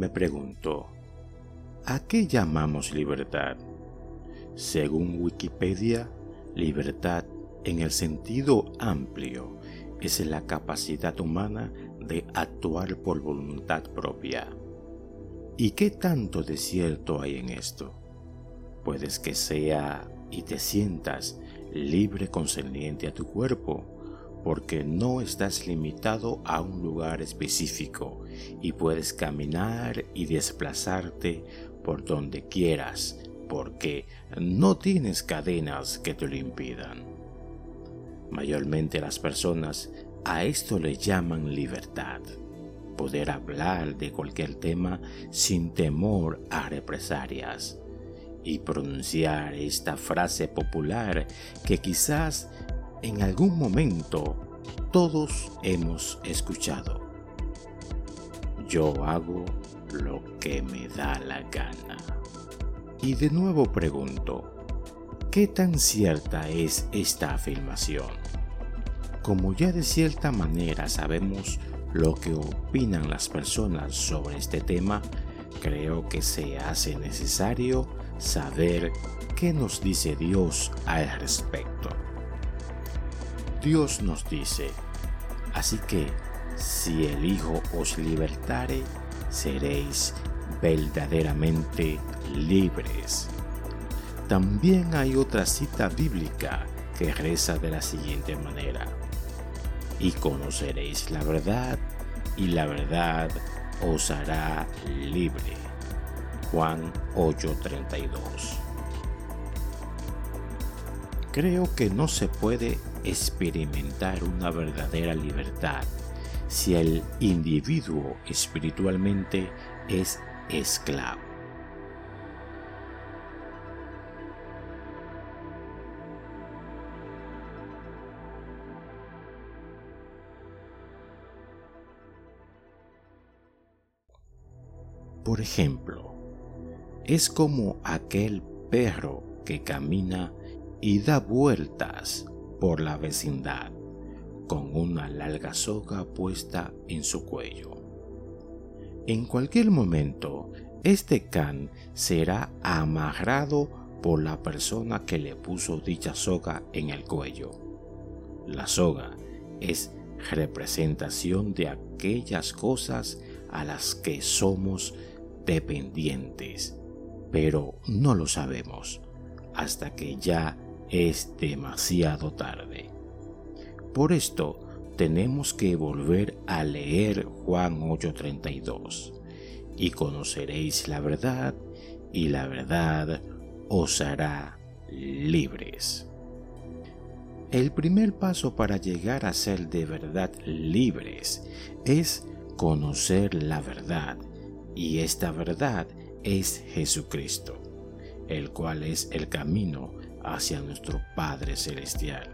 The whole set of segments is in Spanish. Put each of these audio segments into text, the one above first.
me pregunto, ¿a qué llamamos libertad? Según Wikipedia, libertad en el sentido amplio es la capacidad humana de actuar por voluntad propia. ¿Y qué tanto de cierto hay en esto? Puedes que sea y te sientas libre concerniente a tu cuerpo, porque no estás limitado a un lugar específico y puedes caminar y desplazarte por donde quieras, porque no tienes cadenas que te lo impidan. Mayormente las personas a esto le llaman libertad, poder hablar de cualquier tema sin temor a represalias y pronunciar esta frase popular que quizás en algún momento todos hemos escuchado. Yo hago lo que me da la gana. Y de nuevo pregunto, ¿qué tan cierta es esta afirmación? Como ya de cierta manera sabemos lo que opinan las personas sobre este tema, creo que se hace necesario saber qué nos dice Dios al respecto. Dios nos dice, así que si el Hijo os libertare, seréis verdaderamente libres. También hay otra cita bíblica que reza de la siguiente manera, y conoceréis la verdad, y la verdad os hará libre. Juan 8:32 Creo que no se puede experimentar una verdadera libertad si el individuo espiritualmente es esclavo. Por ejemplo, es como aquel perro que camina y da vueltas por la vecindad con una larga soga puesta en su cuello. En cualquier momento, este can será amarrado por la persona que le puso dicha soga en el cuello. La soga es representación de aquellas cosas a las que somos dependientes, pero no lo sabemos hasta que ya es demasiado tarde. Por esto tenemos que volver a leer Juan 8:32 y conoceréis la verdad y la verdad os hará libres. El primer paso para llegar a ser de verdad libres es conocer la verdad y esta verdad es Jesucristo, el cual es el camino hacia nuestro Padre Celestial.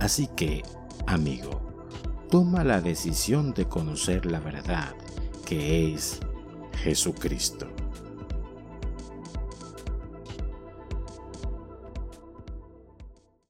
Así que, amigo, toma la decisión de conocer la verdad que es Jesucristo.